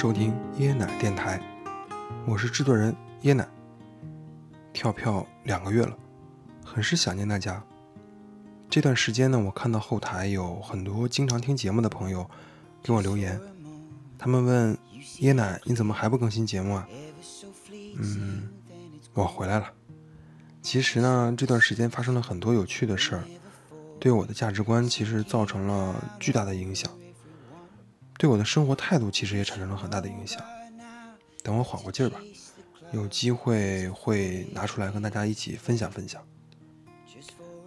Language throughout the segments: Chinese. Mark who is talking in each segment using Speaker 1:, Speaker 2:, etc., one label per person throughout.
Speaker 1: 收听椰奶电台，我是制作人椰奶。跳票两个月了，很是想念大家。这段时间呢，我看到后台有很多经常听节目的朋友给我留言，他们问椰奶你怎么还不更新节目啊？嗯，我回来了。其实呢，这段时间发生了很多有趣的事儿，对我的价值观其实造成了巨大的影响，对我的生活态度其实也产生了很大的影响。等我缓过劲儿吧，有机会会拿出来跟大家一起分享分享。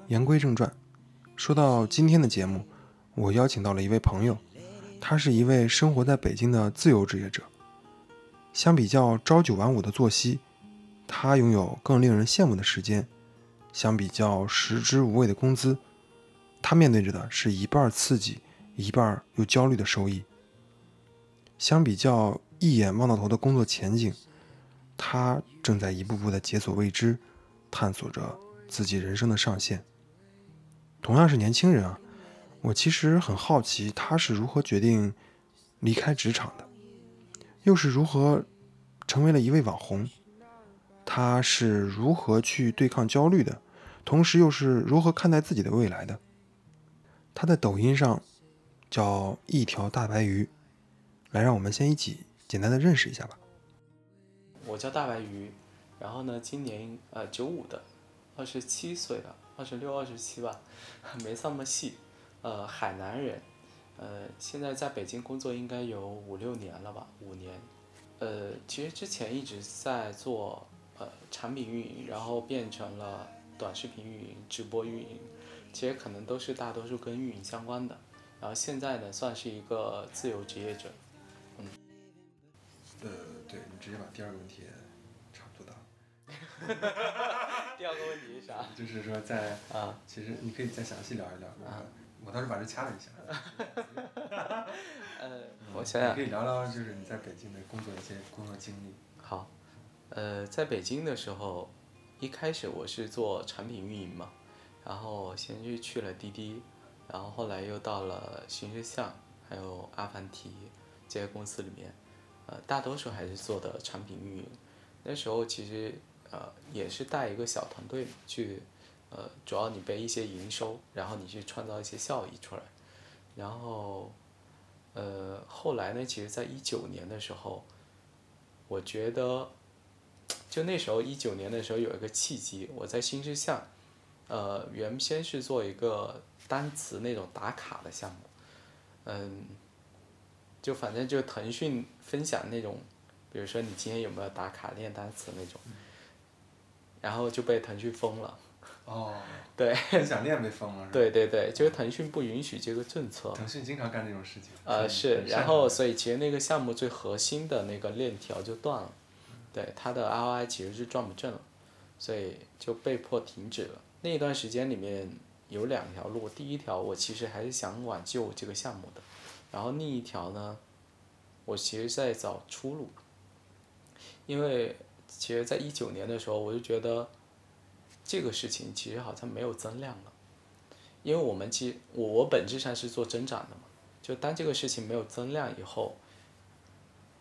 Speaker 1: 言归正传，说到今天的节目，我邀请到了一位朋友，他是一位生活在北京的自由职业者。相比较朝九晚五的作息。他拥有更令人羡慕的时间，相比较食之无味的工资，他面对着的是一半刺激、一半又焦虑的收益。相比较一眼望到头的工作前景，他正在一步步的解锁未知，探索着自己人生的上限。同样是年轻人啊，我其实很好奇他是如何决定离开职场的，又是如何成为了一位网红。他是如何去对抗焦虑的，同时又是如何看待自己的未来的？他在抖音上叫一条大白鱼，来，让我们先一起简单的认识一下吧。
Speaker 2: 我叫大白鱼，然后呢，今年呃九五的，二十七岁了，二十六、二十七吧，没那么细。呃，海南人，呃，现在在北京工作应该有五六年了吧，五年。呃，其实之前一直在做。呃，产品运营，然后变成了短视频运营、直播运营，其实可能都是大多数跟运营相关的。然后现在呢，算是一个自由职业者，
Speaker 1: 呃，对你直接把第二个问题差不多答。
Speaker 2: 第二个问题是啥？
Speaker 1: 就是说在啊，其实你可以再详细聊一聊啊。我当时把这掐了一下。
Speaker 2: 呃，我想想。
Speaker 1: 可以聊聊，就是你在北京的工作一些工作经历。
Speaker 2: 好。呃，在北京的时候，一开始我是做产品运营嘛，然后先是去了滴滴，然后后来又到了新世相，还有阿凡提这些公司里面，呃，大多数还是做的产品运营。那时候其实呃也是带一个小团队去，呃，主要你背一些营收，然后你去创造一些效益出来。然后，呃，后来呢，其实在一九年的时候，我觉得。就那时候一九年的时候有一个契机，我在新世相，呃，原先是做一个单词那种打卡的项目，嗯，就反正就腾讯分享那种，比如说你今天有没有打卡练单词那种，然后就被腾讯封了。
Speaker 1: 哦。
Speaker 2: 对。
Speaker 1: 分享练被封了。
Speaker 2: 对对对，就是腾讯不允许这个政策。
Speaker 1: 腾讯经常干这种事情。
Speaker 2: 呃是，然后所以其实那个项目最核心的那个链条就断了。对它的 ROI 其实是赚不正了，所以就被迫停止了。那一段时间里面有两条路，第一条我其实还是想挽救这个项目的，然后另一条呢，我其实在找出路。因为其实在一九年的时候，我就觉得这个事情其实好像没有增量了，因为我们其实我我本质上是做增长的嘛，就当这个事情没有增量以后，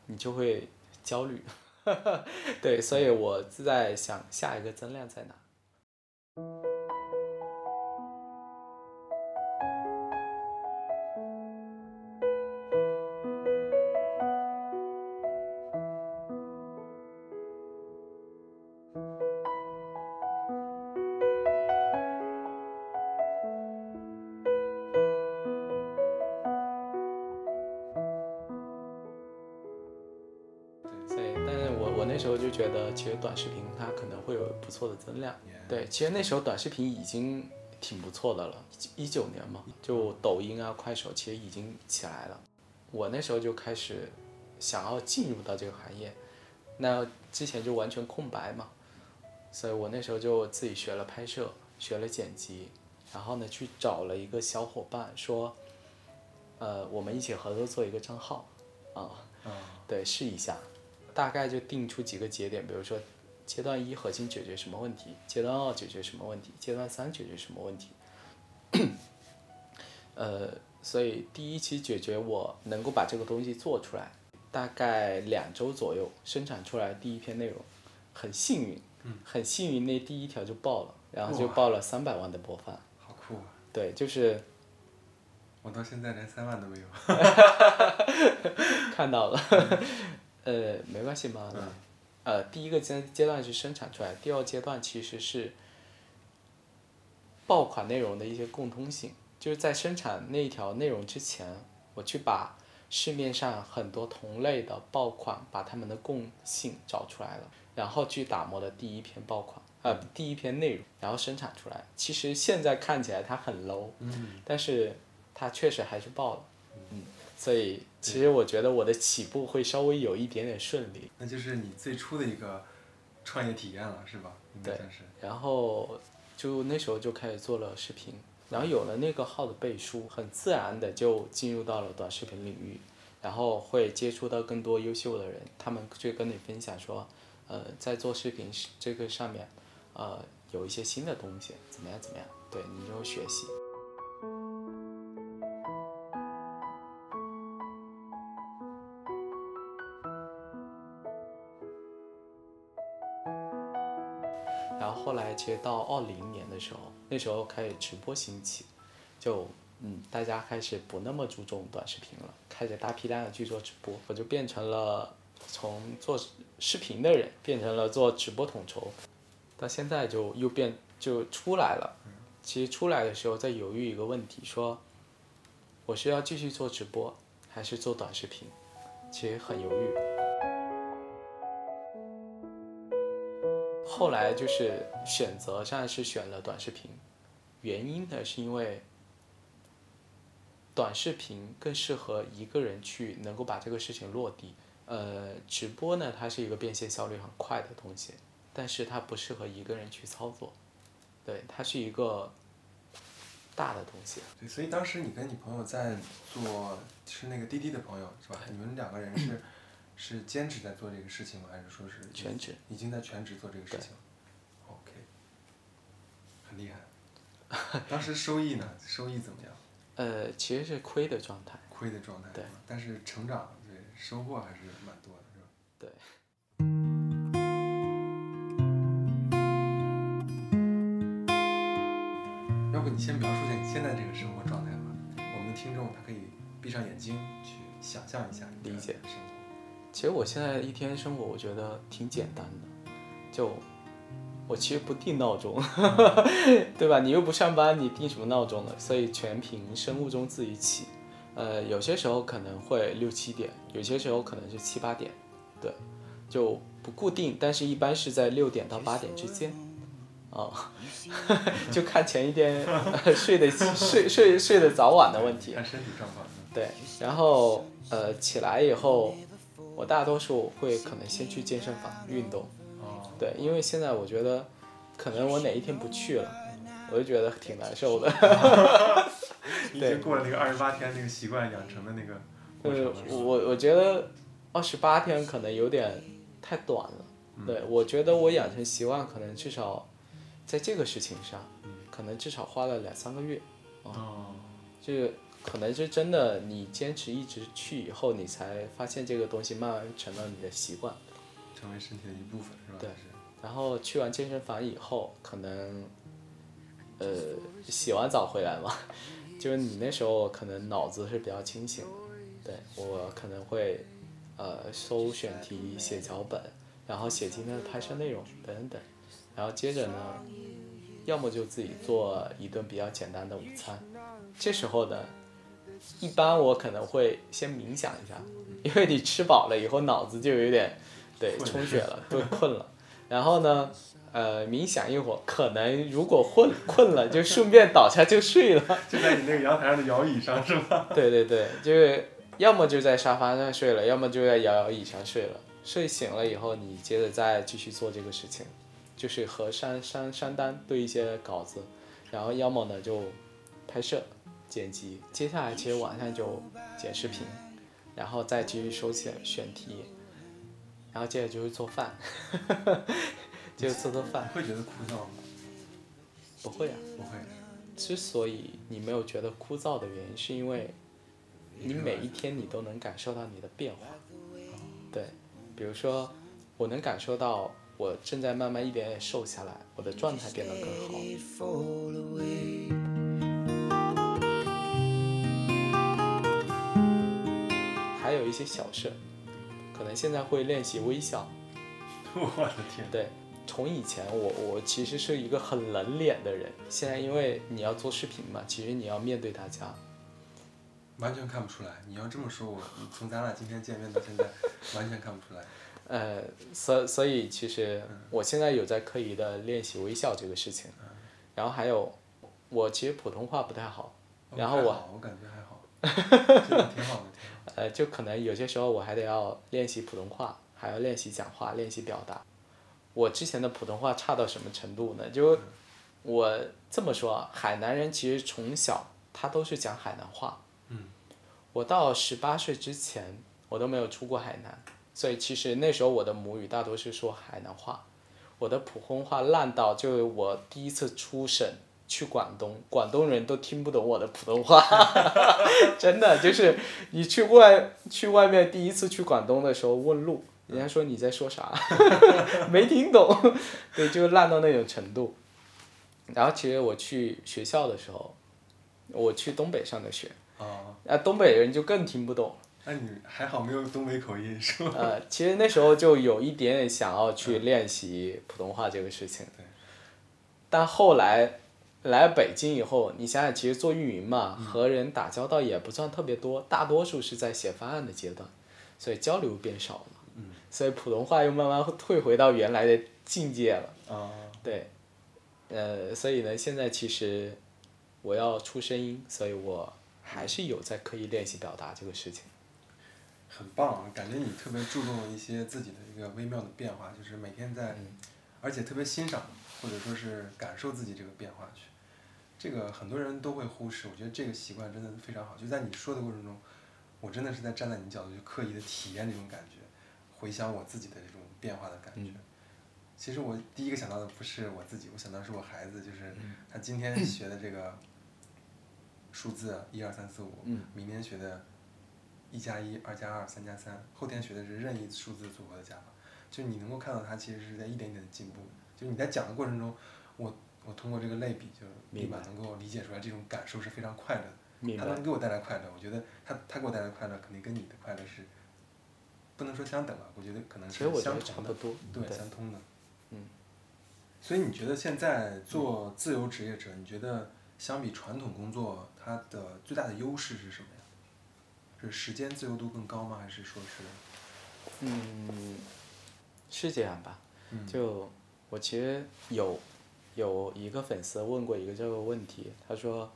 Speaker 2: 你就会焦虑。对，所以我在想下一个增量在哪。时候就觉得，其实短视频它可能会有不错的增量。对，其实那时候短视频已经挺不错的了，一九年嘛，就抖音啊、快手其实已经起来了。我那时候就开始想要进入到这个行业，那之前就完全空白嘛，所以我那时候就自己学了拍摄，学了剪辑，然后呢去找了一个小伙伴说，呃，我们一起合作做一个账号，啊，对，试一下。大概就定出几个节点，比如说阶段一核心解决什么问题，阶段二解决什么问题，阶段三解决什么问题。呃，所以第一期解决我能够把这个东西做出来，大概两周左右生产出来第一篇内容，很幸运，很幸运那第一条就爆了，然后就爆了三百万的播放。
Speaker 1: 好酷啊！
Speaker 2: 对，就是
Speaker 1: 我到现在连三万都没有。
Speaker 2: 看到了，呃，没关系嘛。
Speaker 1: 嗯
Speaker 2: 呃，第一个阶阶段是生产出来，第二阶段其实是爆款内容的一些共通性，就是在生产那一条内容之前，我去把市面上很多同类的爆款，把它们的共性找出来了，然后去打磨的第一篇爆款，呃，第一篇内容，然后生产出来。其实现在看起来它很 low，
Speaker 1: 嗯，
Speaker 2: 但是它确实还是爆了，嗯，所以其实我觉得我的起步会稍微有一点点顺利，
Speaker 1: 那就是你最初的一个创业体验了，是吧？应该
Speaker 2: 对
Speaker 1: 算是。
Speaker 2: 然后就那时候就开始做了视频，然后有了那个号的背书，很自然的就进入到了短视频领域，然后会接触到更多优秀的人，他们就跟你分享说，呃，在做视频这个上面，呃，有一些新的东西，怎么样怎么样，对你就学习。其实到二零年的时候，那时候开始直播兴起，就嗯大家开始不那么注重短视频了，开始大批量的去做直播，我就变成了从做视频的人变成了做直播统筹，到现在就又变就出来了。其实出来的时候在犹豫一个问题，说我是要继续做直播还是做短视频，其实很犹豫。后来就是选择上是选了短视频，原因呢是因为短视频更适合一个人去能够把这个事情落地。呃，直播呢，它是一个变现效率很快的东西，但是它不适合一个人去操作。对，它是一个大的东西。
Speaker 1: 对，所以当时你跟你朋友在做，是那个滴滴的朋友是吧？你们两个人是 是兼职在做这个事情吗？还是说是
Speaker 2: 全职？
Speaker 1: 已经在全职做这个事情？OK，很厉害。当时收益呢？收益怎么样？
Speaker 2: 呃，其实是亏的状态。
Speaker 1: 亏的状态
Speaker 2: 对
Speaker 1: 但是成长对收获还是蛮多的，是吧？
Speaker 2: 对。
Speaker 1: 要不你先描述一下你现在这个生活状态吧，我们的听众他可以闭上眼睛去想象一下你的
Speaker 2: 理解
Speaker 1: 生活。
Speaker 2: 其实我现在一天生活，我觉得挺简单的，就我其实不定闹钟，对吧？你又不上班，你定什么闹钟呢？所以全凭生物钟自己起。呃，有些时候可能会六七点，有些时候可能是七八点，对，就不固定，但是一般是在六点到八点之间。哦，就看前一天睡的睡睡睡的早晚的问题。
Speaker 1: 看身体状况。嗯
Speaker 2: 对，然后呃起来以后，我大多数会可能先去健身房运动。
Speaker 1: 哦，
Speaker 2: 对，因为现在我觉得，可能我哪一天不去了，我就觉得挺难受的。
Speaker 1: 你已经过了那个二十八天那个习惯养成的那个过程
Speaker 2: 呃
Speaker 1: 了，，是
Speaker 2: 我？我觉得二十八天可能有点太短了。对，我觉得我养成习惯可能至少在这个事情上，可能至少花了两三个月。
Speaker 1: 哦，
Speaker 2: 这个可能是真的，你坚持一直去以后，你才发现这个东西慢慢成了你的习惯。
Speaker 1: 成为身体的一部分是吧？
Speaker 2: 对。然后去完健身房以后，可能，呃，洗完澡回来嘛，就是你那时候可能脑子是比较清醒的，对我可能会，呃，搜选题、写脚本，然后写今天的拍摄内容等等，然后接着呢，要么就自己做一顿比较简单的午餐，这时候呢，一般我可能会先冥想一下，因为你吃饱了以后脑子就有点，对，充血了，对，困了。然后呢，呃，冥想一会儿，可能如果困困了，就顺便倒下就睡了。
Speaker 1: 就在你那个阳台上的摇椅上是吧？
Speaker 2: 对对对，就是要么就在沙发上睡了，要么就在摇摇椅上睡了。睡醒了以后，你接着再继续做这个事情，就是和山山山丹对一些稿子，然后要么呢就拍摄、剪辑，接下来其实晚上就剪视频，然后再继续收选选题，然后接着就是做饭，就是做做饭。
Speaker 1: 会觉得枯燥吗？
Speaker 2: 不会啊，
Speaker 1: 不会。
Speaker 2: 之所以你没有觉得枯燥的原因，是因为你每一天你都能感受到你的变化。对，比如说，我能感受到我正在慢慢一点点瘦下来，我的状态变得更好。还有一些小事，可能现在会练习微笑。
Speaker 1: 我的天，
Speaker 2: 对，从以前我我其实是一个很冷脸的人，现在因为你要做视频嘛，其实你要面对大家，
Speaker 1: 完全看不出来。你要这么说，我从咱俩今天见面到现在，完全看不出来。
Speaker 2: 呃，所所以其实我现在有在刻意的练习微笑这个事情，然后还有我其实普通话不太好，然后我
Speaker 1: 我感觉还好，真的挺好的，挺好的。
Speaker 2: 呃就可能有些时候我还得要练习普通话，还要练习讲话，练习表达。我之前的普通话差到什么程度呢？就我这么说啊，海南人其实从小他都是讲海南话。
Speaker 1: 嗯。
Speaker 2: 我到十八岁之前，我都没有出过海南，所以其实那时候我的母语大多是说海南话。我的普通话烂到，就是我第一次出省去广东，广东人都听不懂我的普通话，真的就是你去外去外面第一次去广东的时候问路，人家说你在说啥，没听懂，对，就烂到那种程度。然后其实我去学校的时候，我去东北上的学，
Speaker 1: 哦，
Speaker 2: 啊，东北人就更听不懂。
Speaker 1: 那你还好没有东北口音是吧？
Speaker 2: 呃，其实那时候就有一点点想要去练习普通话这个事情。
Speaker 1: 对。
Speaker 2: 但后来来北京以后，你想想，其实做运营嘛，和人打交道也不算特别多，大多数是在写方案的阶段，所以交流变少了。
Speaker 1: 嗯。
Speaker 2: 所以普通话又慢慢退回到原来的境界了。
Speaker 1: 哦，
Speaker 2: 对。呃，所以呢，现在其实我要出声音，所以我还是有在刻意练习表达这个事情。
Speaker 1: 很棒，感觉你特别注重一些自己的一个微妙的变化，就是每天在，而且特别欣赏或者说是感受自己这个变化去。这个很多人都会忽视，我觉得这个习惯真的非常好。就在你说的过程中，我真的是在站在你角度去刻意的体验这种感觉，回想我自己的这种变化的感觉。其实我第一个想到的不是我自己，我想到是我孩子，就是他今天学的这个数字一二三四五，明天学的。一加一，二加二，三加三。后天学的是任意数字组合的加法，就你能够看到他其实是在一点点的进步。就你在讲的过程中，我我通过这个类比，就立马能够理解出来这种感受是非常快乐的。他能给我带来快乐，我觉得他他给我带来快乐，肯定跟你的快乐是不能说相等吧？我觉得可能是相同的，
Speaker 2: 对，
Speaker 1: 相通的。
Speaker 2: 嗯。
Speaker 1: 所以你觉得现在做自由职业者，你觉得相比传统工作，它的最大的优势是什么呀？是时间自由度更高吗？还是说是？
Speaker 2: 嗯，是这样吧。
Speaker 1: 嗯、
Speaker 2: 就我其实有有一个粉丝问过一个这个问题，他说：“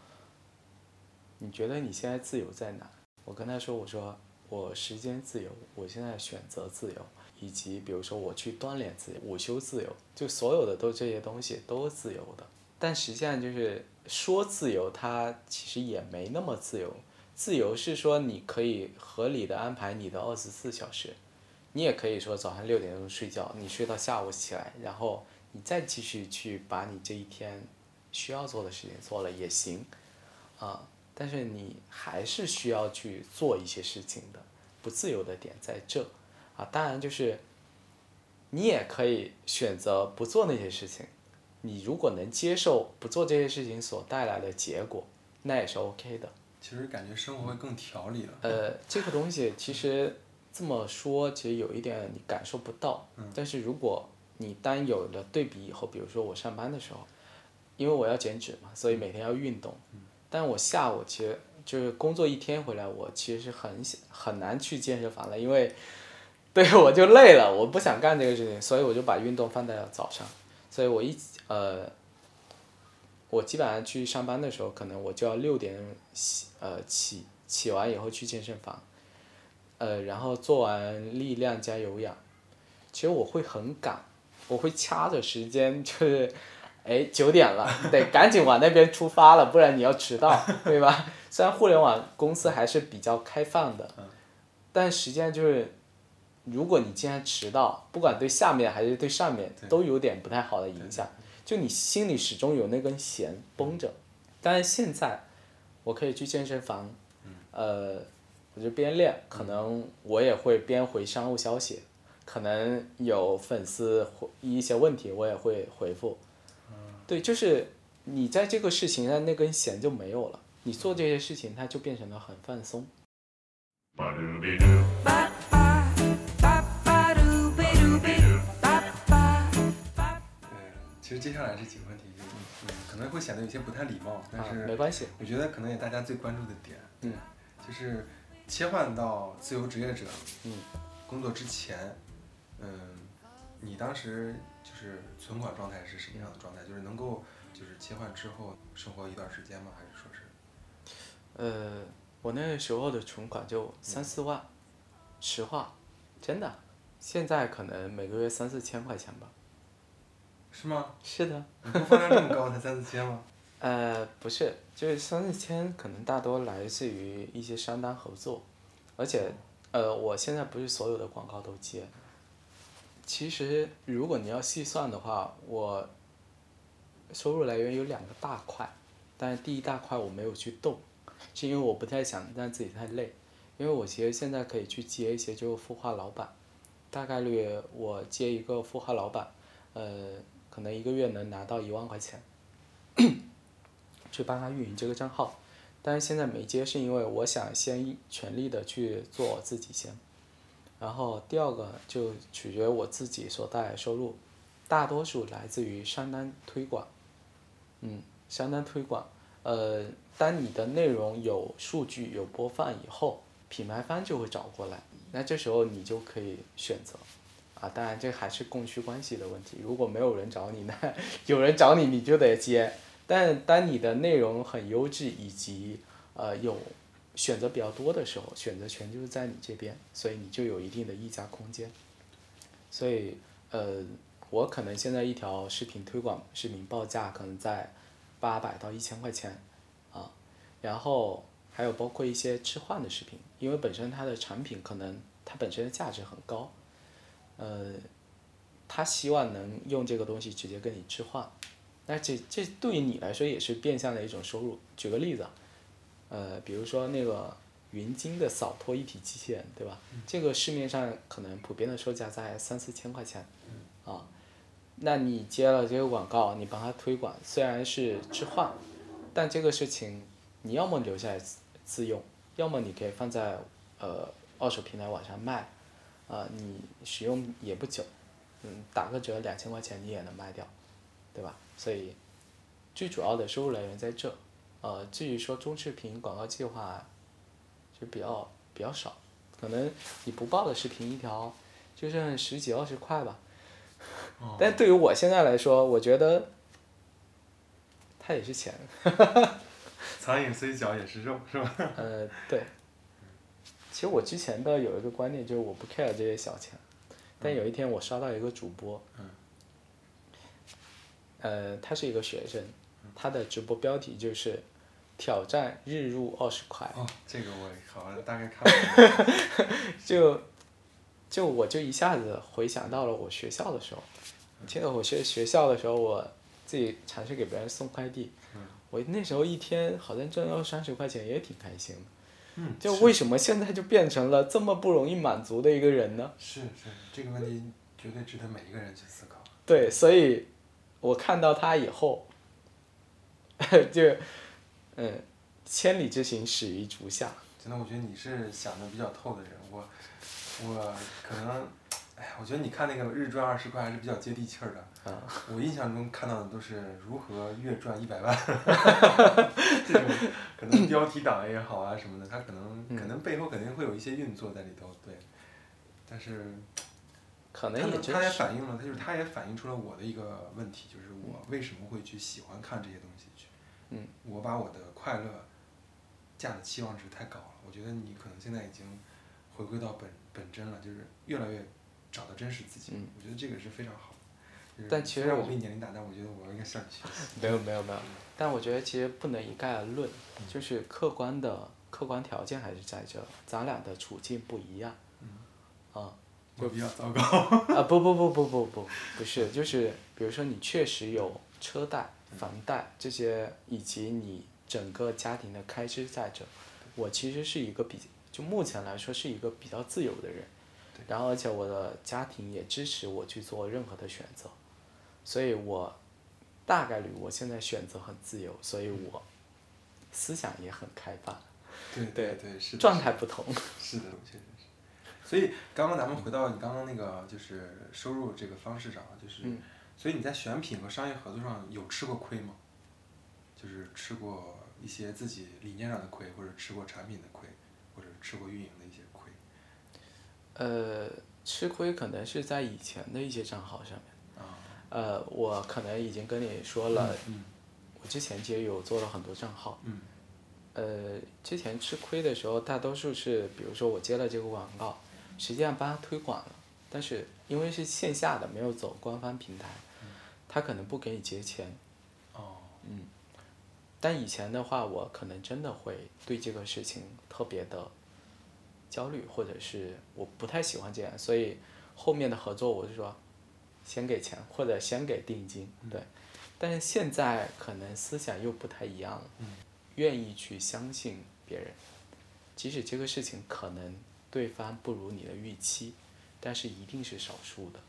Speaker 2: 你觉得你现在自由在哪？”我跟他说：“我说我时间自由，我现在选择自由，以及比如说我去锻炼自由、午休自由，就所有的都这些东西都自由的。但实际上就是说自由，它其实也没那么自由。”自由是说你可以合理的安排你的二十四小时，你也可以说早上六点钟睡觉，你睡到下午起来，然后你再继续去把你这一天需要做的事情做了也行，啊，但是你还是需要去做一些事情的，不自由的点在这，啊，当然就是你也可以选择不做那些事情，你如果能接受不做这些事情所带来的结果，那也是 OK 的。
Speaker 1: 其实感觉生活会更调理了。
Speaker 2: 呃，这个东西其实这么说，其实有一点你感受不到。
Speaker 1: 嗯。
Speaker 2: 但是如果你单有了对比以后，比如说我上班的时候，因为我要减脂嘛，所以每天要运动。
Speaker 1: 嗯。
Speaker 2: 但我下午其实就是工作一天回来，我其实是很很难去健身房了，因为对我就累了，我不想干这个事情，所以我就把运动放在了早上。所以我一呃。我基本上去上班的时候，可能我就要六点起，呃起起完以后去健身房，呃然后做完力量加有氧，其实我会很赶，我会掐着时间，就是，哎九点了，得赶紧往那边出发了，不然你要迟到，对吧？虽然互联网公司还是比较开放的，但实际上就是，如果你既然迟到，不管对下面还是对上面，都有点不太好的影响。就你心里始终有那根弦绷着，但是现在我可以去健身房，呃，我就边练，可能我也会边回商务消息，可能有粉丝回一些问题我也会回复。对，就是你在这个事情上那根弦就没有了，你做这些事情它就变成了很放松。
Speaker 1: 呃，其实接下来这几个问题就，嗯，可能会显得有些不太礼貌，但
Speaker 2: 啊，
Speaker 1: 是
Speaker 2: 没关系。
Speaker 1: 我觉得可能也大家最关注的点，
Speaker 2: 嗯，
Speaker 1: 就是切换到自由职业者
Speaker 2: 嗯
Speaker 1: 工作之前，嗯，你当时就是存款状态是什么样的状态？就是能够就是切换之后生活一段时间吗？还是说是？
Speaker 2: 呃，我那个时候的存款就三四万，实话，真的，现在可能每个月三四千块钱吧。
Speaker 1: 是吗？
Speaker 2: 是的。
Speaker 1: 你播放量这么高，才三四千吗？
Speaker 2: 呃，不是，就是三四千，可能大多来自于一些商单合作，而且，呃，我现在不是所有的广告都接。其实，如果你要细算的话，我收入来源有两个大块，但是第一大块我没有去动，是因为我不太想让自己太累，因为我其实现在可以去接一些就孵化老板，大概率我接一个孵化老板，呃，可能一个月能拿到一万块钱。去帮他运营这个账号，但是现在没接是因为我想先全力的去做我自己先，然后第二个就取决我自己所带来的收入，大多数来自于商单推广，嗯，商单推广，呃，当你的内容有数据有播放以后，品牌方就会找过来，那这时候你就可以选择。啊，当然这还是供需关系的问题。如果没有人找你，那 有人找你你就得接。但当你的内容很优质，以及呃有选择比较多的时候，选择权就是在你这边，所以你就有一定的溢价空间。所以呃，我可能现在一条视频推广视频报价可能在八百到一千块钱啊，然后还有包括一些置换的视频，因为本身它的产品可能它本身的价值很高，呃，他希望能用这个东西直接跟你置换。那这这对于你来说也是变相的一种收入。举个例子，呃，比如说那个云鲸的扫拖一体机器人，对吧？这个市面上可能普遍的售价在三四千块钱，啊，那你接了这个广告，你帮他推广，虽然是置换，但这个事情你要么留下来自自用，要么你可以放在呃二手平台网上卖，啊、你使用也不久，嗯，打个折两千块钱你也能卖掉，对吧？所以最主要的收入来源在这，呃，至于说中视频广告计划，就比较比较少，可能你不报的视频一条就剩十几二十块吧，但对于我现在来说，我觉得它也是钱，
Speaker 1: 苍蝇虽小也是肉，是吧？
Speaker 2: 呃，对。其实我之前的有一个观念就是我不 care 这些小钱，但有一天我刷到一个主播，呃，他是一个学生，他的直播标题就是挑战日入二十块，
Speaker 1: 哦，这个我好像大概看了。
Speaker 2: 就就我就一下子回想到了我学校的时候，记得我学学校的时候，我自己尝试给别人送快递，嗯我那时候一天好像挣二三十块钱，也挺开心的。
Speaker 1: 嗯，
Speaker 2: 就为什么现在就变成了这么不容易满足的一个人呢？
Speaker 1: 是是，这个问题绝对值得每一个人去思考。
Speaker 2: 对，所以我看到他以后，就嗯，千里之行始于足下。
Speaker 1: 真的，我觉得你是想的比较透的人。我我可能，哎呀，我觉得你看那个日赚二十块还是比较接地气儿的。
Speaker 2: 啊
Speaker 1: 我印象中看到的都是如何月赚一百万，这种可能标题党也好啊什么的，他可能
Speaker 2: 嗯
Speaker 1: 可能背后肯定会有一些运作在里头，对。但是
Speaker 2: 可
Speaker 1: 他能也
Speaker 2: 能也
Speaker 1: 反映了，他就是他也反映出了我的一个问题，就是我为什么会去喜欢看这些东西去。
Speaker 2: 嗯。
Speaker 1: 我把我的快乐价的期望值太高了，我觉得你可能现在已经回归到本本真了，就是越来越找到真实自己。
Speaker 2: 嗯
Speaker 1: 我觉得这个是非常好的。就是
Speaker 2: 但其实我
Speaker 1: 比你年龄大，但我觉得我应该向你学习。
Speaker 2: 没有没有没有，但我觉得其实不能一概而论，就是客观的客观条件还是在这，咱俩的处境不一样。啊
Speaker 1: 就比较糟糕。
Speaker 2: 啊不不不不不不不是，就是比如说你确实有车贷、房贷这些，以及你整个家庭的开支在这，我其实是一个比就目前来说是一个比较自由的人，然后而且我的家庭也支持我去做任何的选择，所以我大概率我现在选择很自由，所以我思想也很开放，
Speaker 1: 对
Speaker 2: 对
Speaker 1: 对，是的
Speaker 2: 状态不同。
Speaker 1: 是的，确实是。所以刚刚咱们回到你刚刚那个就是收入这个方式上，就是，
Speaker 2: 嗯
Speaker 1: 所以你在选品和商业合作上有吃过亏吗？就是吃过一些自己理念上的亏，或者吃过产品的亏，或者吃过运营的一些亏。
Speaker 2: 呃，吃亏可能是在以前的一些账号上面。
Speaker 1: 啊。
Speaker 2: 呃，我可能已经跟你说了，
Speaker 1: 嗯
Speaker 2: 我之前其实有做了很多账号。
Speaker 1: 嗯
Speaker 2: 呃，之前吃亏的时候，大多数是比如说我接了这个广告，实际上帮他推广了，但是因为是线下的，没有走官方平台，他可能不给你结钱。
Speaker 1: 哦。
Speaker 2: 嗯但以前的话，我可能真的会对这个事情特别的焦虑，或者是我不太喜欢这样，所以后面的合作我就说，先给钱或者先给定金，对。但是现在可能思想又不太一样了，愿意去相信别人，即使这个事情可能对方不如你的预期，但是一定是少数的。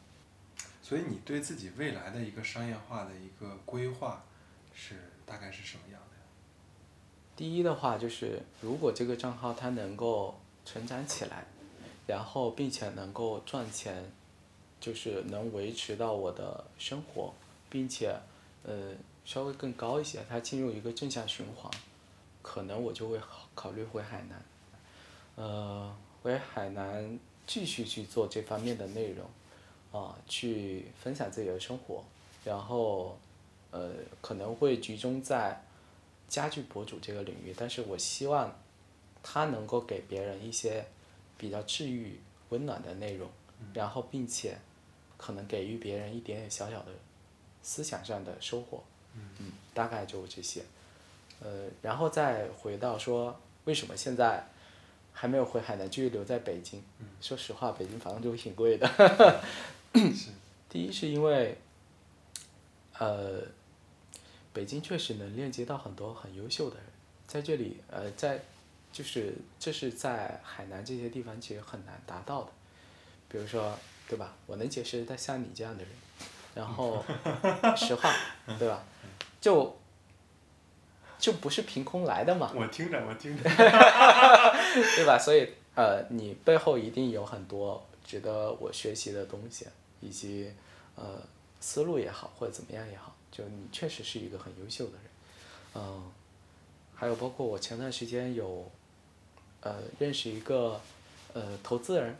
Speaker 1: 所以你对自己未来的一个商业化的一个规划是大概是什么样的？
Speaker 2: 第一的话就是，如果这个账号它能够成长起来，然后并且能够赚钱，就是能维持到我的生活，并且呃稍微更高一些，它进入一个正向循环，可能我就会考考虑回海南，呃，回海南继续去做这方面的内容，啊、去分享自己的生活，然后呃可能会集中在家具博主这个领域，但是我希望他能够给别人一些比较治愈、温暖的内容，然后并且可能给予别人一点点小小的思想上的收获，嗯，大概就这些，呃，然后再回到说为什么现在还没有回海南，继续留在北京？说实话，北京房租挺贵的。
Speaker 1: 是。
Speaker 2: 第一是因为，呃，北京确实能链接到很多很优秀的人，在这里，呃，在，就是这是在海南这些地方其实很难达到的，比如说，对吧？我能结识到像你这样的人，然后，实话，对吧？就，就不是凭空来的嘛。
Speaker 1: 我听着，我听着。
Speaker 2: 对吧？所以呃，你背后一定有很多值得我学习的东西，以及呃思路也好，或者怎么样也好，就你确实是一个很优秀的人，嗯、还有包括我前段时间有呃认识一个呃投资人，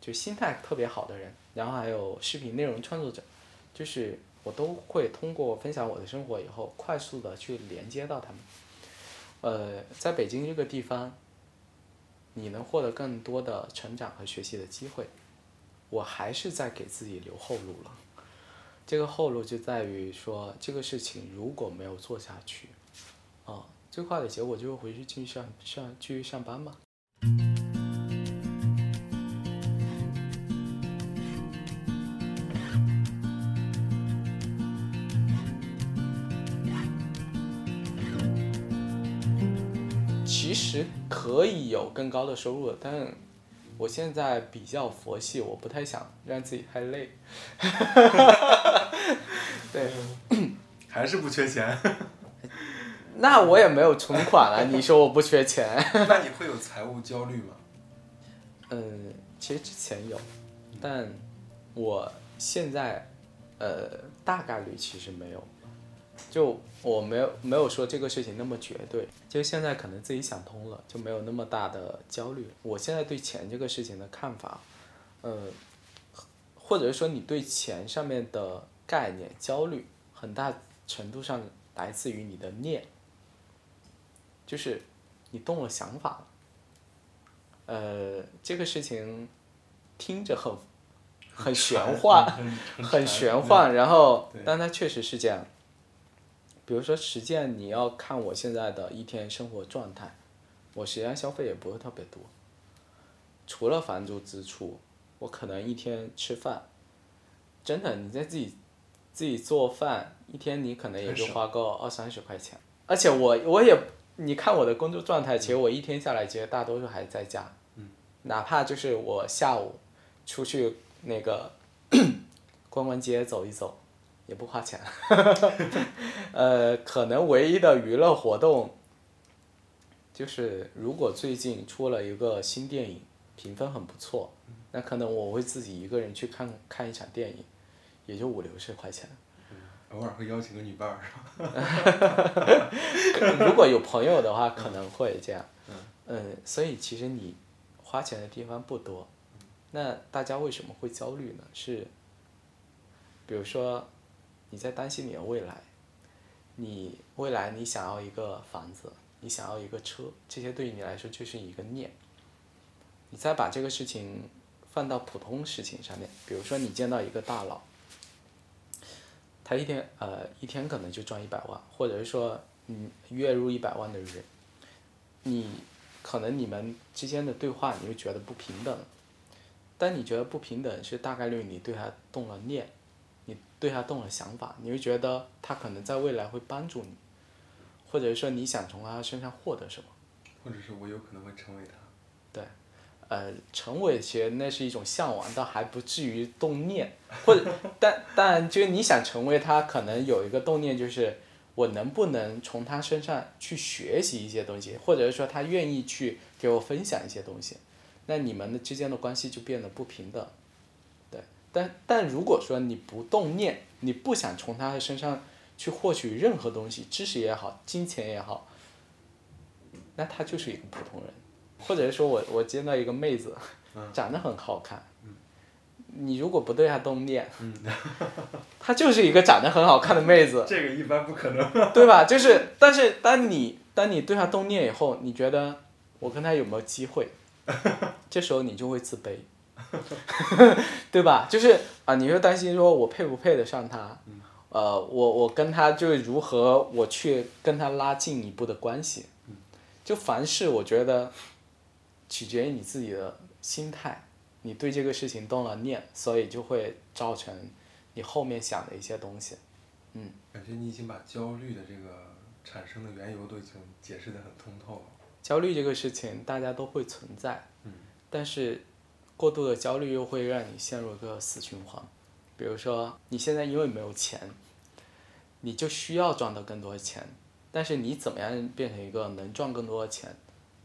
Speaker 2: 就心态特别好的人，然后还有视频内容创作者，就是我都会通过分享我的生活以后，快速的去连接到他们。呃，在北京这个地方，你能获得更多的成长和学习的机会，我还是在给自己留后路了。这个后路就在于说，这个事情如果没有做下去，啊、最坏的结果就是回去继续上上继续上班嘛。其实可以有更高的收入的，但我现在比较佛系，我不太想让自己太累。对，
Speaker 1: 还是不缺钱。
Speaker 2: 那我也没有存款了，你说我不缺钱？
Speaker 1: 那你会有财务焦虑吗？
Speaker 2: 嗯，其实之前有，但我现在呃大概率其实没有，就我没有没有说这个事情那么绝对，就现在可能自己想通了，就没有那么大的焦虑。我现在对钱这个事情的看法，呃，或者说你对钱上面的概念焦虑，很大程度上来自于你的念，就是你动了想法了。呃，这个事情听着很很玄幻，很玄幻，然后，但它确实是这样。比如说实践，你要看我现在的一天生活状态，我实际上消费也不会特别多，除了房租支出，我可能一天吃饭，真的你在自己自己做饭，一天你可能也就花个二三十块钱，而且我我也，你看我的工作状态，其实我一天下来，其实大多数还是在家，哪怕就是我下午出去那个 逛逛街走一走，也不花钱，呃，可能唯一的娱乐活动，就是如果最近出了一个新电影，评分很不错，那可能我会自己一个人去看看一场电影，也就五六十块钱。
Speaker 1: 偶尔会邀请个女伴儿，是吧？
Speaker 2: 如果有朋友的话，可能会这样。嗯，所以其实你花钱的地方不多，那大家为什么会焦虑呢？是，比如说你在担心你的未来，你未来你想要一个房子，你想要一个车，这些对于你来说就是一个念。你再把这个事情放到普通事情上面，比如说你见到一个大佬。他一天呃一天可能就赚一百万，或者是说嗯月入一百万的人，你可能你们之间的对话你就觉得不平等，但你觉得不平等是大概率你对他动了念，对他动了想法，你会觉得他可能在未来会帮助你，或者说你想从他身上获得什么，
Speaker 1: 或者是我有可能会成为他。
Speaker 2: 对。呃，成为其实那是一种向往，倒还不至于动念，或者但但就是你想成为他，可能有一个动念，就是我能不能从他身上去学习一些东西，或者是说他愿意去给我分享一些东西，那你们的之间的关系就变得不平等，对，但但如果说你不动念，你不想从他的身上去获取任何东西，知识也好，金钱也好，那他就是一个普通人。或者是说我我见到一个妹子，长得很好看，你如果不对她动念，她就是一个长得很好看的妹子。
Speaker 1: 这个一般不可能。
Speaker 2: 对吧？就是，但是当你当你对她动念以后，你觉得我跟她有没有机会？这时候你就会自卑，对吧？就是啊，你会担心说我配不配得上他？呃，我我跟他就是如何我去跟他拉近一步的关系？就凡事我觉得。取决于你自己的心态，你对这个事情动了念，所以就会造成你后面想的一些东西，嗯。
Speaker 1: 感觉你已经把焦虑的这个产生的缘由都已经解释的很通透了。
Speaker 2: 焦虑这个事情大家都会存在，
Speaker 1: 嗯。
Speaker 2: 但是过度的焦虑又会让你陷入一个死循环，比如说你现在因为没有钱，你就需要赚到更多的钱，但是你怎么样变成一个能赚更多的钱？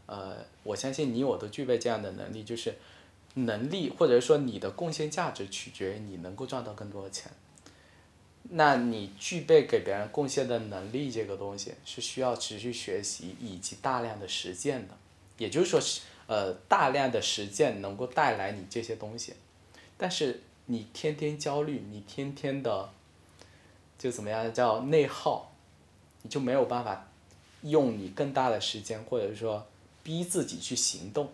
Speaker 2: 呃，我相信你我都具备这样的能力，就是能力或者说你的贡献价值取决于你能够赚到更多的钱。那你具备给别人贡献的能力这个东西是需要持续学习以及大量的实践的，也就是说是呃大量的实践能够带来你这些东西，但是你天天焦虑，你天天的就怎么样叫内耗，你就没有办法用你更大的时间或者是说。逼自己去行动，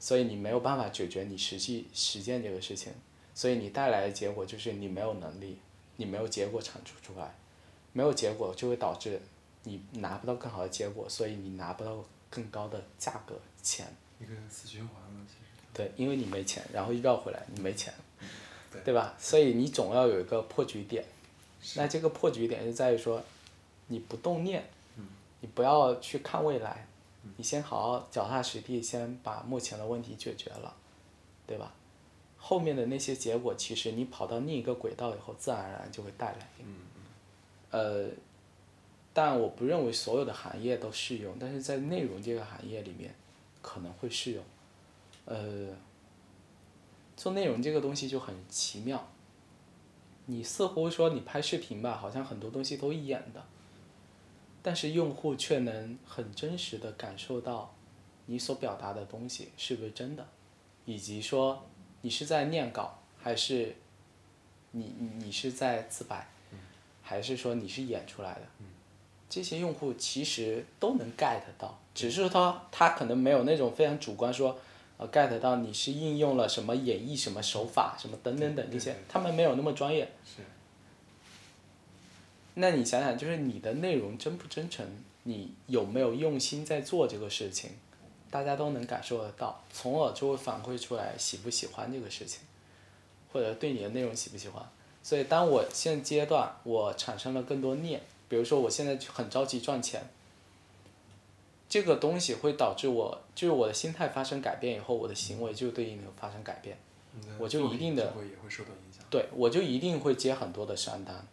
Speaker 2: 所以你没有办法解决你实际实践这个事情，所以你带来的结果就是你没有能力，你没有结果产出出来，没有结果就会导致你拿不到更好的结果，所以你拿不到更高的价格。钱。
Speaker 1: 一个死循环了，其实。
Speaker 2: 对，因为你没钱，然后绕回来你没钱，
Speaker 1: 对，
Speaker 2: 对吧？所以你总要有一个破局点，那这个破局点就在于说，你不动念，你不要去看未来。你先好好脚踏实地，先把目前的问题解决了，对吧？后面的那些结果，其实你跑到另一个轨道以后，自然而然就会带来。
Speaker 1: 嗯
Speaker 2: 呃，但我不认为所有的行业都适用，但是在内容这个行业里面，可能会适用。呃，做内容这个东西就很奇妙，你似乎说你拍视频吧，好像很多东西都演的。但是用户却能很真实的感受到，你所表达的东西是不是真的，以及说你是在念稿，还是你你是在自白，还是说你是演出来的？这些用户其实都能 get 到，只是他他可能没有那种非常主观说，呃 get 到你是应用了什么演绎什么手法什么等等等这些，他们没有那么专业。
Speaker 1: 是。
Speaker 2: 那你想想，就是你的内容真不真诚，你有没有用心在做这个事情，大家都能感受得到，从而就会反馈出来喜不喜欢这个事情，或者对你的内容喜不喜欢。所以，当我现阶段我产生了更多念，比如说我现在就很着急赚钱，这个东西会导致我就是我的心态发生改变以后，我的行为就对应的发生改变。我就一定的
Speaker 1: 会也会受到影响。
Speaker 2: 对，我就一定会接很多的商单，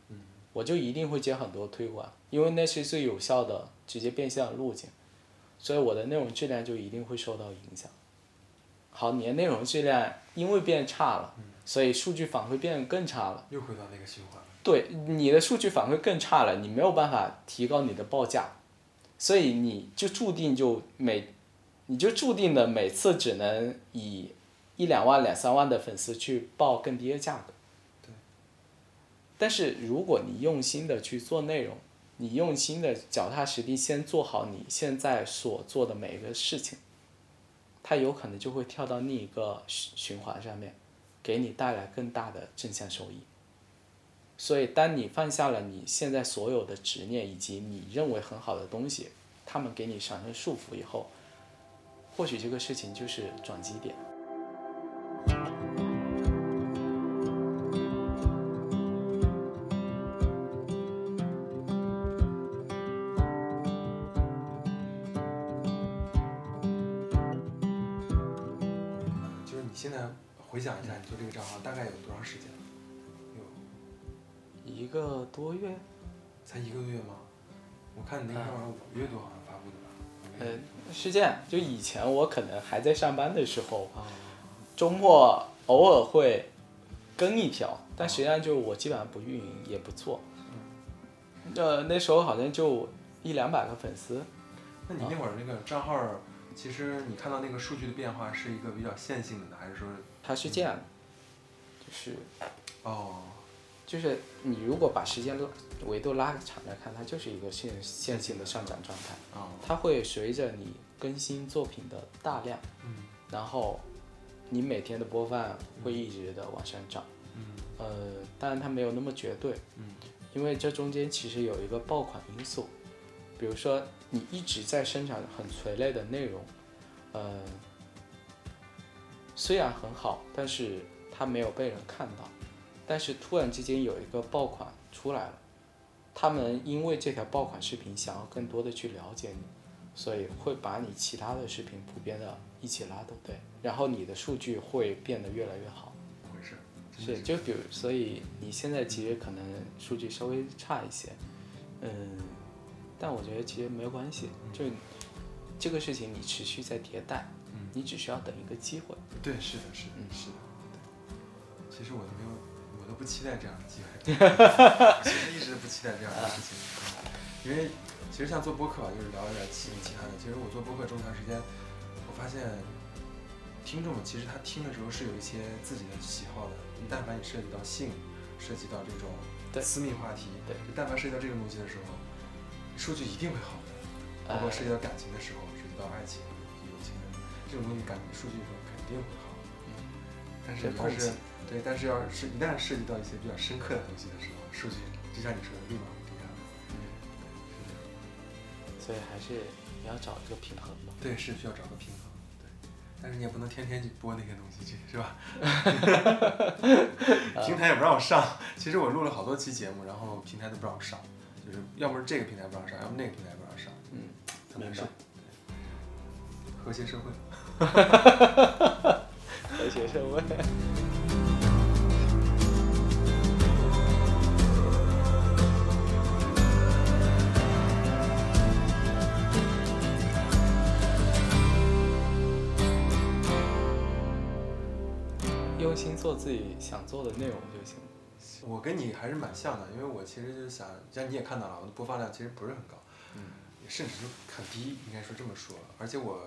Speaker 2: 我就一定会接很多推广，因为那是最有效的直接变现的路径，所以我的内容质量就一定会受到影响。好，你的内容质量因为变差了，所以数据反馈变得更差了。
Speaker 1: 又回到那个循环了。
Speaker 2: 对，你的数据反馈更差了，你没有办法提高你的报价，所以你就注定就每，你就注定的每次只能以一两万、两三万的粉丝去报更低的价格。
Speaker 1: 对。
Speaker 2: 但是如果你用心的去做内容，你用心的脚踏实地，先做好你现在所做的每一个事情，它有可能就会跳到另一个循循环上面，给你带来更大的正向收益。所以，当你放下了你现在所有的执念以及你认为很好的东西，他们给你产生束缚以后，或许这个事情就是转机点。
Speaker 1: 就是你现在回想一下，你做这个账号大概有多长时间？
Speaker 2: 一个多月，
Speaker 1: 才一个月吗？我看你那个好像五月多好像发布的吧？
Speaker 2: 呃，是这样，就以前我可能还在上班的时候，
Speaker 1: 啊，
Speaker 2: 周末偶尔会更一条，但实际上就我基本上不运营也不做。呃，那时候好像就一两百个粉丝，
Speaker 1: 那你那会儿那个账号儿，其实你看到那个数据的变化是一个比较线性的呢，还是说
Speaker 2: 它是这样的，就是
Speaker 1: 哦，
Speaker 2: 就是你如果把时间拉维度拉长来看，它就是一个线线性的上涨状态，
Speaker 1: 哦，
Speaker 2: 它会随着你更新作品的大量，
Speaker 1: 嗯
Speaker 2: 然后你每天的播放会一直的往上涨。
Speaker 1: 嗯
Speaker 2: 呃，当然它没有那么绝对，
Speaker 1: 嗯
Speaker 2: 因为这中间其实有一个爆款因素，比如说你一直在生产很垂类的内容，呃，虽然很好，但是它没有被人看到，但是突然之间有一个爆款出来了，他们因为这条爆款视频想要更多的去了解你，所以会把你其他的视频普遍的一起拉动对，然后你的数据会变得越来越好。
Speaker 1: 回事，
Speaker 2: 是，就比如，所以你现在其实可能数据稍微差一些，嗯，但我觉得其实没有关系，就这个事情你持续在迭代，
Speaker 1: 嗯
Speaker 2: 你只需要等一个机会。
Speaker 1: 对，是的，是的，
Speaker 2: 嗯
Speaker 1: 是的。对，其实我不期待这样的机会。我 其实一直不期待这样的事情，嗯因为其实像做播客啊，就是聊一点其其他的。其实我做播客这么长时间，我发现听众们其实他听的时候是有一些自己的喜好的。但凡你涉及到性，涉及到这种
Speaker 2: 对
Speaker 1: 私密话题，
Speaker 2: 对
Speaker 1: 就但凡涉及到这种东西的时候，数据一定会好的。包括
Speaker 2: 呃
Speaker 1: 涉及到感情的时候，涉及到爱情、友情的这种东西，感数据说肯定会好。但是但是对，但是要是一旦涉及到一些比较深刻的东西的时候，数据就像你说的，立马会低下来。
Speaker 2: 所以还是你要找一个平衡吧。
Speaker 1: 对，是需要找个平衡。对，但是你也不能天天去播那些东西去，是吧？平台也不让我上。其实我录了好多期节目，然后平台都不让我上，就是要么是这个平台不让上，要么那个平台不让上，
Speaker 2: 嗯，
Speaker 1: 特别是。和谐社会。
Speaker 2: 和谐社会。用心做自己想做的内容就行。
Speaker 1: 我跟你还是蛮像的，因为我其实就是想，像你也看到了，我的播放量其实不是很高，
Speaker 2: 嗯，
Speaker 1: 甚至是很低，应该说这么说。而且我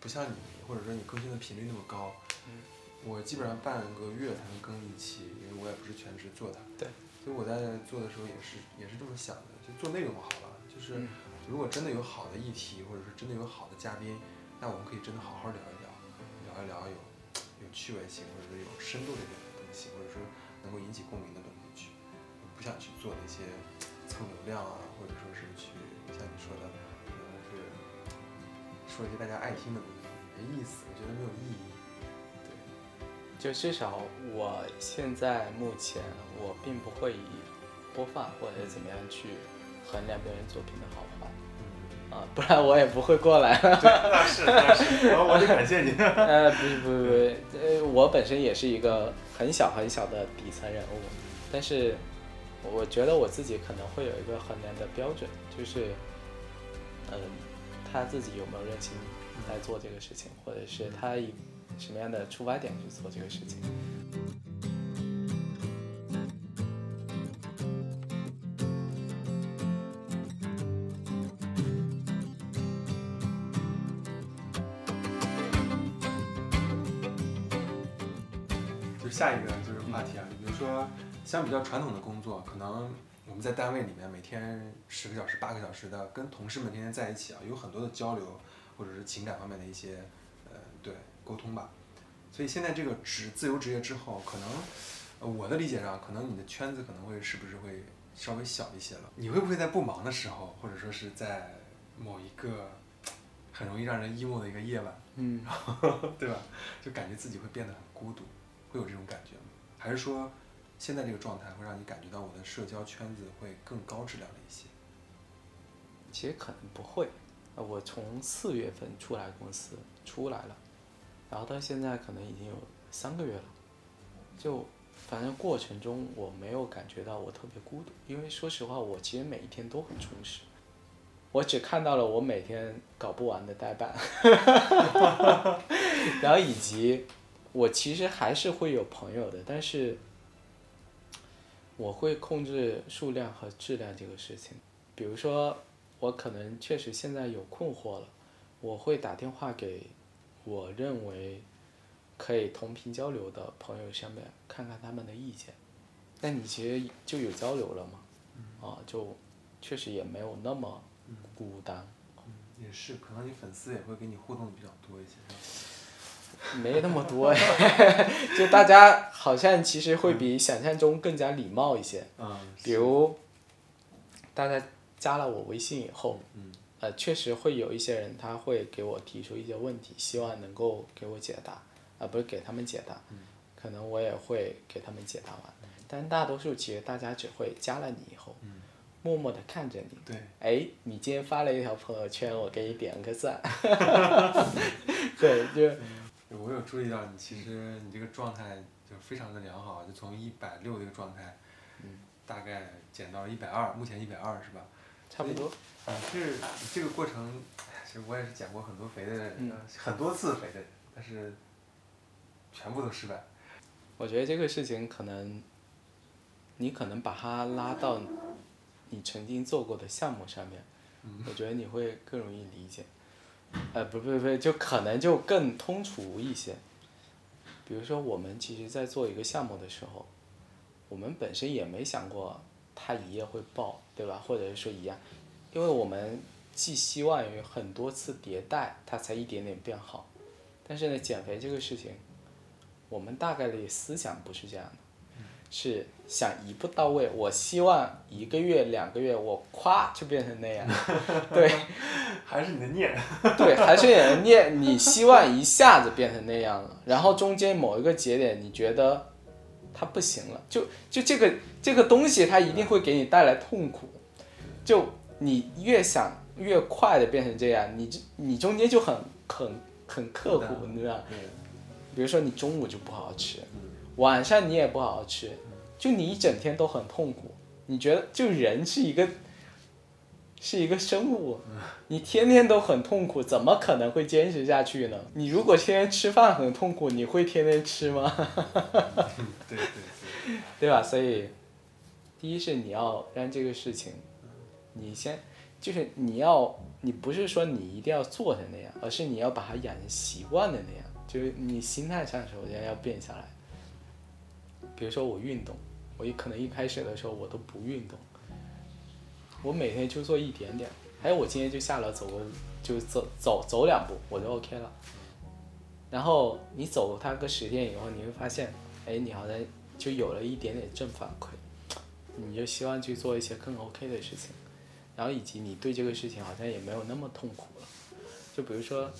Speaker 1: 不像你，或者说你更新的频率那么高，
Speaker 2: 嗯
Speaker 1: 我基本上半个月才能更一期，因为我也不是全职做它。
Speaker 2: 对。
Speaker 1: 所以我在做的时候也是也是这么想的，就做内容好了，就是
Speaker 2: 嗯
Speaker 1: 如果真的有好的议题，或者是真的有好的嘉宾，那我们可以真的好好聊一聊，聊一聊有有趣味性，或者是有深度的一点东西，或者说能够引起共鸣的东西去。我不想去做那些蹭流量啊，或者说是去像你说的，可能，是说一些大家爱听的东西，没意思，我觉得没有意义。对，
Speaker 2: 就至少我现在目前我并不会以播放或者怎么样去衡量别人作品的好坏
Speaker 1: 嗯，
Speaker 2: 啊，不然我也不会过来。
Speaker 1: 那是那是，我我得感谢你。
Speaker 2: 呃，不是不是不是，呃，我本身也是一个很小很小的底层人物，但是我觉得我自己可能会有一个衡量的标准，就是，嗯、他自己有没有认清在做这个事情，或者是他以什么样的出发点去做这个事情。
Speaker 1: 就下一个就是话题啊，比如说相比较传统的工作，可能我们在单位里面每天十个小时、八个小时的跟同事们天天在一起啊，有很多的交流，或者是情感方面的一些沟通吧。所以现在这个职自由职业之后，可能呃我的理解上，可能你的圈子可能会是不是会稍微小一些了？你会不会在不忙的时候，或者说是在某一个很容易让人 emo 的一个夜晚，
Speaker 2: 嗯，
Speaker 1: 对吧？就感觉自己会变得很孤独，会有这种感觉吗？还是说，现在这个状态会让你感觉到我的社交圈子会更高质量了一些？
Speaker 2: 其实可能不会，呃我从四月份出来公司出来了，然后到现在可能已经有三个月了，就反正过程中我没有感觉到我特别孤独，因为说实话，我其实每一天都很充实，我只看到了我每天搞不完的代办，然后以及我其实还是会有朋友的，但是我会控制数量和质量这个事情。比如说，我可能确实现在有困惑了，我会打电话给我认为可以同频交流的朋友上面看看他们的意见。那你其实就有交流了嘛？啊，就确实也没有那么孤单。
Speaker 1: 也是，可能你粉丝也会跟你互动的比较多一些，
Speaker 2: 没那么多，就大家好像其实会比想象中更加礼貌一些。
Speaker 1: 嗯，
Speaker 2: 比如，大家加了我微信以后，
Speaker 1: 嗯
Speaker 2: 呃，确实会有一些人他会给我提出一些问题，希望能够给我解答，啊、不是给他们解答，
Speaker 1: 嗯
Speaker 2: 可能我也会给他们解答完。但大多数其实大家只会加了你以后，
Speaker 1: 嗯
Speaker 2: 默默的看着你，
Speaker 1: 对，
Speaker 2: 哎，你今天发了一条朋友圈，我给你点个赞。对，就
Speaker 1: 我有注意到你，其实你这个状态就非常的良好，就从一百六这个状态，大概减到一百二，目前一百二是吧？
Speaker 2: 差不多。
Speaker 1: 啊，是这个过程，其实我也是减过很多肥的很多次肥的人，但是全部都失败。
Speaker 2: 我觉得这个事情可能，你可能把它拉到你曾经做过的项目上面，我觉得你会更容易理解。呃，不不不，就可能就更通俗一些。比如说，我们其实在做一个项目的时候，我们本身也没想过它一夜会爆，对吧？或者是说一样，因为我们寄希望于很多次迭代，它才一点点变好。但是呢，减肥这个事情，我们大概率思想不是这样的，是想一步到位。我希望一个月、两个月，我咵就变成那样。对
Speaker 1: 还是你的念。
Speaker 2: 对，还是你的念，你希望一下子变成那样了，然后中间某一个节点，你觉得它不行了，就就这个这个东西，它一定会给你带来痛苦。就你越想越快的变成这样，你你中间就很很很刻苦，你知道吗？比如说你中午就不好好吃，晚上你也不好好吃，就你一整天都很痛苦。你觉得就人是一个是一个生物，你天天都很痛苦，怎么可能会坚持下去呢？你如果天天吃饭很痛苦，你会天天吃吗？
Speaker 1: 对对对，
Speaker 2: 对吧？所以，第一是你要让这个事情，你先就是你要，你不是说你一定要做成那样，而是你要把它养成习惯的那样，就是你心态上首先要变下来。比如说我运动，我一可能一开始的时候我都不运动，我每天就做一点点，还有我今天就下楼走个就走走走两步我就 OK 了。然后你走它个十天以后，你会发现，哎，你好像就有了一点点正反馈，你就希望去做一些更 OK 的事情，然后以及你对这个事情好像也没有那么痛苦了。就比如说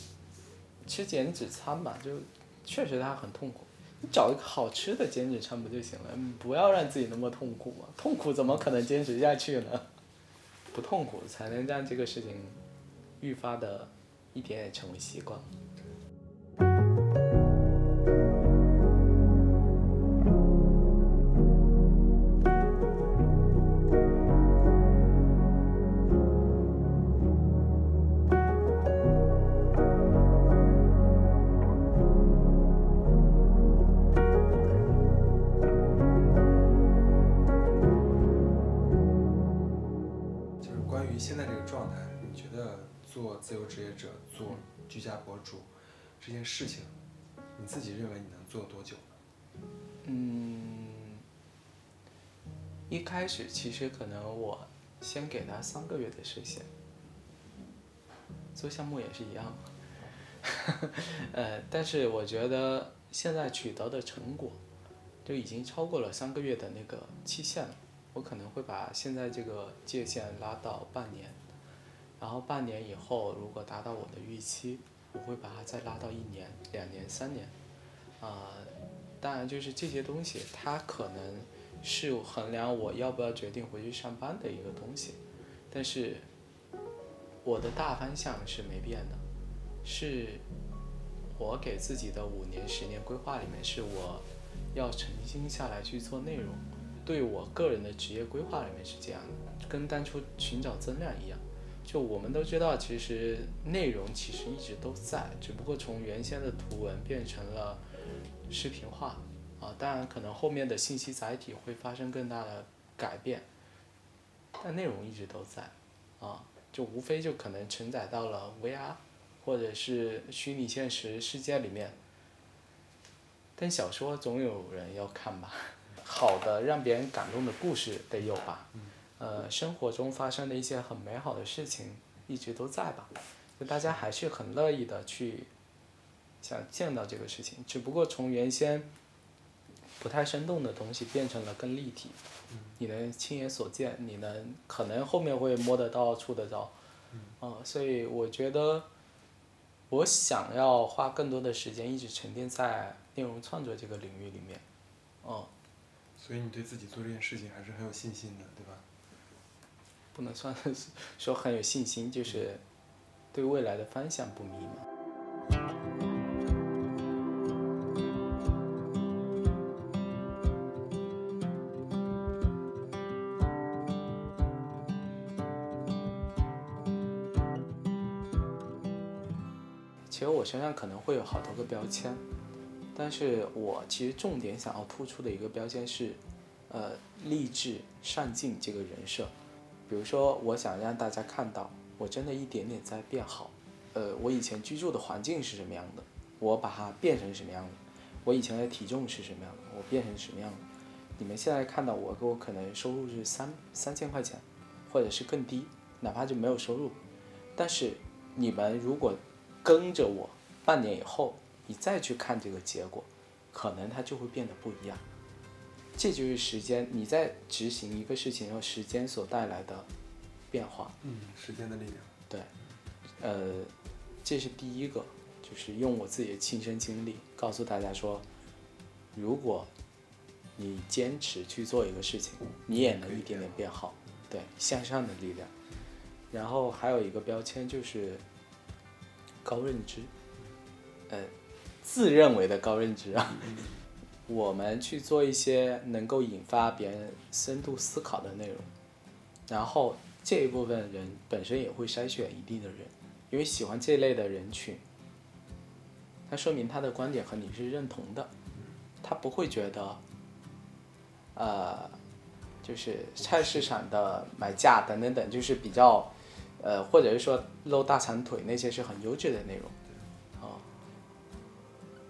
Speaker 2: 吃减脂餐嘛，就确实它很痛苦，你找一个好吃的减脂餐不就行了？嗯不要让自己那么痛苦嘛，痛苦怎么可能坚持下去呢？不痛苦，才能让这个事情愈发的一点点成为习惯。始其实可能我先给他三个月的时限，做项目也是一样嘛。呃，但是我觉得现在取得的成果就已经超过了三个月的那个期限了，我可能会把现在这个界限拉到半年，然后半年以后如果达到我的预期，我会把它再拉到一年、两年、三年，啊、当然，就是这些东西，它可能是衡量我要不要决定回去上班的一个东西，但是我的大方向是没变的，是我给自己的五年、十年规划里面，是我要沉心下来去做内容，对我个人的职业规划里面是这样的，跟当初寻找增量一样。就我们都知道，其实内容其实一直都在，只不过从原先的图文变成了视频化啊，当然可能后面的信息载体会发生更大的改变，但内容一直都在啊，就无非就可能承载到了 VR 或者是虚拟现实世界里面，但小说总有人要看吧，好的让别人感动的故事得有吧，呃，生活中发生的一些很美好的事情一直都在吧，就大家还是很乐意的去想见到这个事情，只不过从原先不太生动的东西变成了更立体，你能亲眼所见，你能可能后面会摸得到、触得到，嗯、所以我觉得我想要花更多的时间一直沉淀在内容创作这个领域里面，嗯，
Speaker 1: 所以你对自己做这件事情还是很有信心的，对吧？
Speaker 2: 不能算是说很有信心，就是对未来的方向不迷茫。身上可能会有好多个标签，但是我其实重点想要突出的一个标签是，呃，励志上进这个人设。比如说，我想让大家看到我真的一点点在变好。呃，我以前居住的环境是什么样的，我把它变成什么样的；我以前的体重是什么样的，我变成什么样的。你们现在看到我，我可能收入是三三千块钱，或者是更低，哪怕就没有收入。但是你们如果跟着我半年以后，你再去看这个结果，可能它就会变得不一样。这就是时间，你在执行一个事情后，时间所带来的变化。
Speaker 1: 嗯，时间的力量。
Speaker 2: 对，呃，这是第一个，就是用我自己的亲身经历告诉大家说，如果你坚持去做一个事情，你也能一点点变好。对，向上的力量。然后还有一个标签就是高认知，呃，自认为的高认知啊。我们去做一些能够引发别人深度思考的内容，然后这一部分人本身也会筛选一定的人，因为喜欢这类的人群，那说明他的观点和你是认同的，他不会觉得，呃，就是菜市场的买价等等等，就是比较，呃，或者是说露大长腿那些是很优质的内容，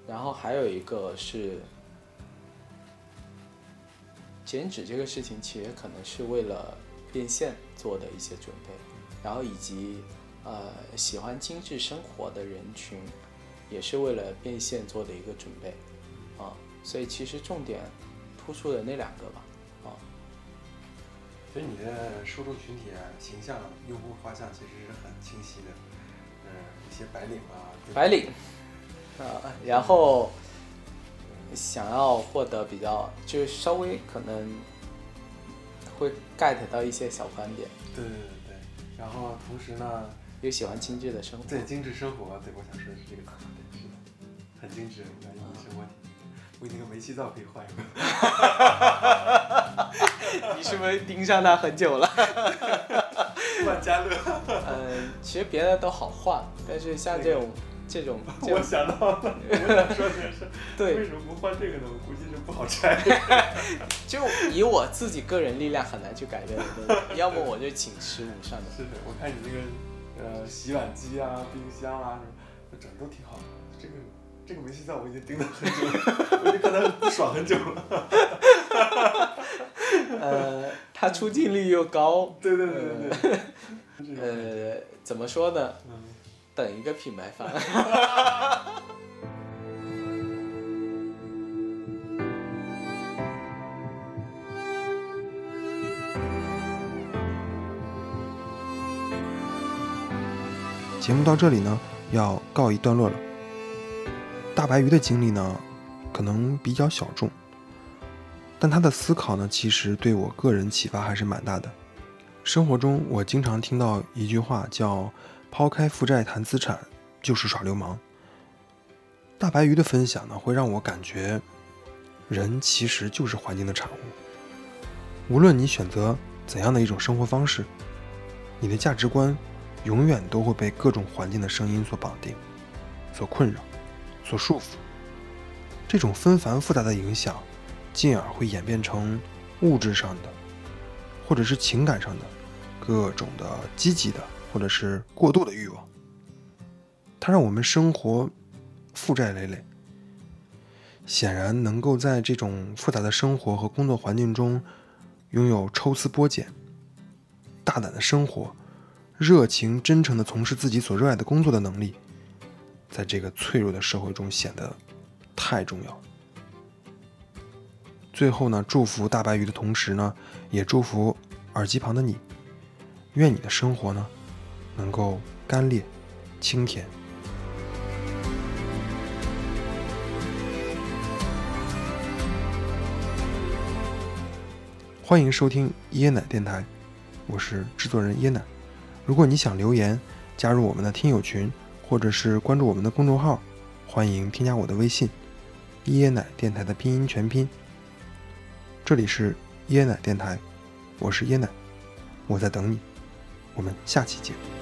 Speaker 2: 然后还有一个是。减脂这个事情其实可能是为了变现做的一些准备，然后以及呃喜欢精致生活的人群，也是为了变现做的一个准备，啊，所以其实重点突出的那两个吧，啊，
Speaker 1: 所以你的受众群体啊、形象、用户画像其实是很清晰的。嗯，一些白领啊，
Speaker 2: 白领，啊，然后想要获得比较，就是稍微可能会 get 到一些小观点，
Speaker 1: 对对对对，然后同时呢，
Speaker 2: 又喜欢精致的生活。
Speaker 1: 对精致生活，对我想说的是这个，对，是的，很精致，感觉你生活，我那个煤气灶可以换一个。
Speaker 2: 你是不是盯上它很久了？
Speaker 1: 万家乐，
Speaker 2: 嗯，其实别的都好换，但是像这种这种 这
Speaker 1: 我，想到了，我想说的是，为，什么不换这个呢？我估计就不好拆。
Speaker 2: 就以我自己个人力量很难去改变的东西，要么我就请师傅上的。
Speaker 1: 是的，我看你那个呃洗碗机啊、冰箱啊什么，整的都挺好的。这个这个煤气灶我已经盯了很久了，我已经看它不爽很久了。
Speaker 2: 呃，它出镜率又高，
Speaker 1: 对对对对对。
Speaker 2: 呃，怎么说呢？
Speaker 1: 嗯，
Speaker 2: 等一个品牌方。
Speaker 1: 节目到这里呢，要告一段落了。大白鱼的经历呢，可能比较小众，但他的思考呢，其实对我个人启发还是蛮大的。生活中，我经常听到一句话叫“抛开负债谈资产，就是耍流氓”。大白鱼的分享呢，会让我感觉，人其实就是环境的产物。无论你选择怎样的一种生活方式，你的价值观永远都会被各种环境的声音所绑定、所困扰、所束缚。这种纷繁复杂的影响，进而会演变成物质上的，或者是情感上的各种的积极的，或者是过度的欲望。它让我们生活负债累累。显然，能够在这种复杂的生活和工作环境中拥有抽丝剥茧、大胆的生活。热情、真诚地从事自己所热爱的工作的能力，在这个脆弱的社会中显得太重要。最后呢，祝福大白鱼的同时呢，也祝福耳机旁的你，愿你的生活呢，能够干裂、清甜。欢迎收听椰奶电台，我是制作人椰奶。如果你想留言、加入我们的听友群，或者是关注我们的公众号，欢迎添加我的微信“椰奶电台”的拼音全拼。这里是椰奶电台，我是椰奶，我在等你，我们下期见。